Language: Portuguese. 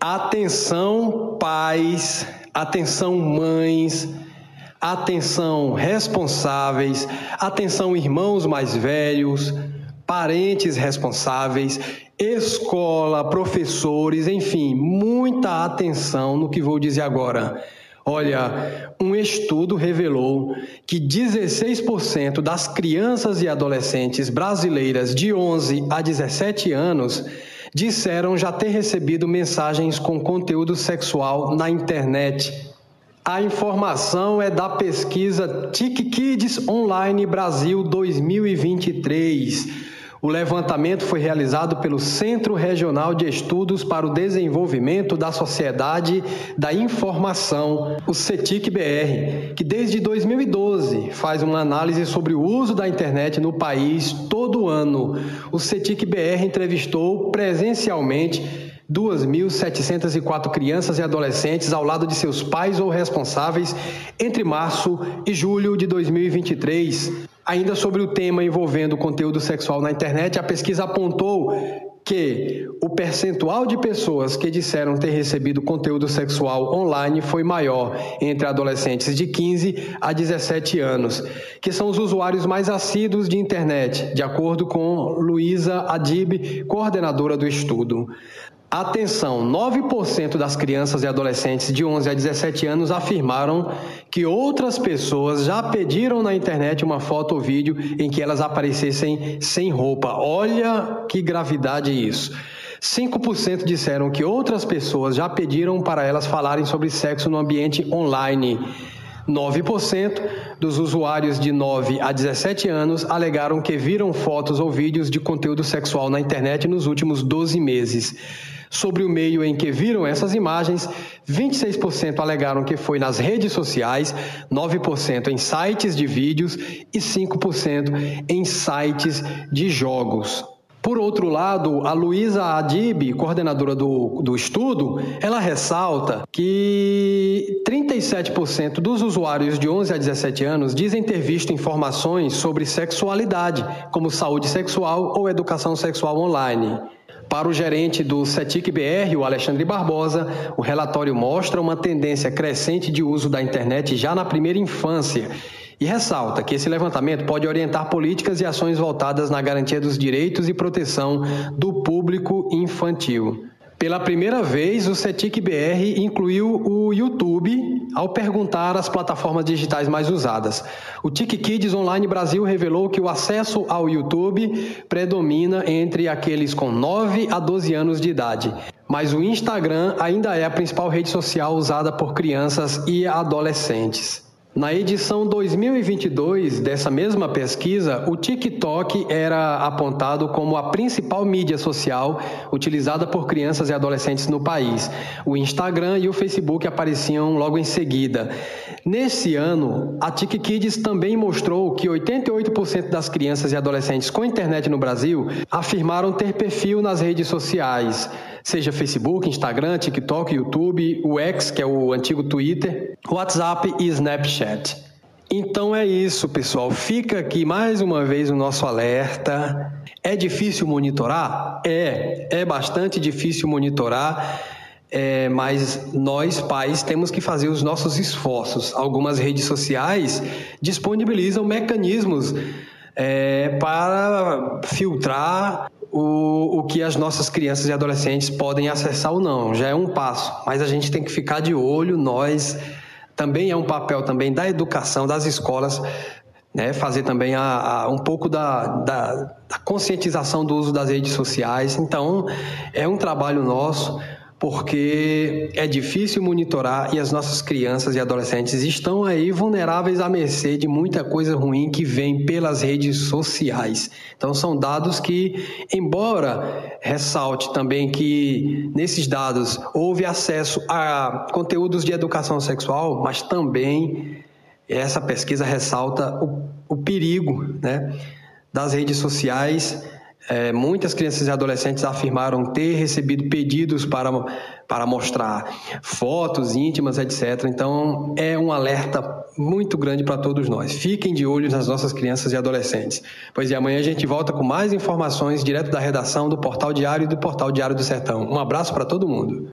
Atenção, pais, atenção, mães, atenção, responsáveis, atenção, irmãos mais velhos, parentes responsáveis, escola, professores, enfim, muita atenção no que vou dizer agora. Olha, um estudo revelou que 16% das crianças e adolescentes brasileiras de 11 a 17 anos disseram já ter recebido mensagens com conteúdo sexual na internet. A informação é da pesquisa TIC Kids Online Brasil 2023 o levantamento foi realizado pelo Centro Regional de Estudos para o Desenvolvimento da Sociedade da Informação, o CETIC-BR, que desde 2012 faz uma análise sobre o uso da internet no país todo ano. O CETIC-BR entrevistou presencialmente 2.704 crianças e adolescentes ao lado de seus pais ou responsáveis entre março e julho de 2023. Ainda sobre o tema envolvendo conteúdo sexual na internet, a pesquisa apontou que o percentual de pessoas que disseram ter recebido conteúdo sexual online foi maior entre adolescentes de 15 a 17 anos, que são os usuários mais assíduos de internet, de acordo com Luísa Adib, coordenadora do estudo. Atenção, 9% das crianças e adolescentes de 11 a 17 anos afirmaram que outras pessoas já pediram na internet uma foto ou vídeo em que elas aparecessem sem roupa. Olha que gravidade isso. 5% disseram que outras pessoas já pediram para elas falarem sobre sexo no ambiente online. 9% dos usuários de 9 a 17 anos alegaram que viram fotos ou vídeos de conteúdo sexual na internet nos últimos 12 meses. Sobre o meio em que viram essas imagens, 26% alegaram que foi nas redes sociais, 9% em sites de vídeos e 5% em sites de jogos. Por outro lado, a Luísa Adib, coordenadora do, do estudo, ela ressalta que 37% dos usuários de 11 a 17 anos dizem ter visto informações sobre sexualidade, como saúde sexual ou educação sexual online. Para o gerente do CETIC BR, o Alexandre Barbosa, o relatório mostra uma tendência crescente de uso da internet já na primeira infância e ressalta que esse levantamento pode orientar políticas e ações voltadas na garantia dos direitos e proteção do público infantil. Pela primeira vez, o CETIC BR incluiu o YouTube ao perguntar as plataformas digitais mais usadas. O TIC Kids Online Brasil revelou que o acesso ao YouTube predomina entre aqueles com 9 a 12 anos de idade. Mas o Instagram ainda é a principal rede social usada por crianças e adolescentes. Na edição 2022 dessa mesma pesquisa, o TikTok era apontado como a principal mídia social utilizada por crianças e adolescentes no país. O Instagram e o Facebook apareciam logo em seguida. Nesse ano, a TikKids também mostrou que 88% das crianças e adolescentes com internet no Brasil afirmaram ter perfil nas redes sociais seja Facebook, Instagram, TikTok, YouTube, o X, que é o antigo Twitter, WhatsApp e Snapchat. Então é isso, pessoal. Fica aqui mais uma vez o nosso alerta. É difícil monitorar? É, é bastante difícil monitorar. É, mas nós, pais, temos que fazer os nossos esforços. Algumas redes sociais disponibilizam mecanismos é, para filtrar o, o que as nossas crianças e adolescentes podem acessar ou não. Já é um passo, mas a gente tem que ficar de olho, nós também é um papel também da educação, das escolas, né, fazer também a, a um pouco da, da, da conscientização do uso das redes sociais. Então, é um trabalho nosso porque é difícil monitorar e as nossas crianças e adolescentes estão aí vulneráveis à mercê de muita coisa ruim que vem pelas redes sociais. Então são dados que, embora ressalte também que nesses dados houve acesso a conteúdos de educação sexual, mas também essa pesquisa ressalta o, o perigo né, das redes sociais é, muitas crianças e adolescentes afirmaram ter recebido pedidos para, para mostrar fotos íntimas, etc. Então, é um alerta muito grande para todos nós. Fiquem de olho nas nossas crianças e adolescentes. Pois e amanhã a gente volta com mais informações direto da redação do Portal Diário e do Portal Diário do Sertão. Um abraço para todo mundo.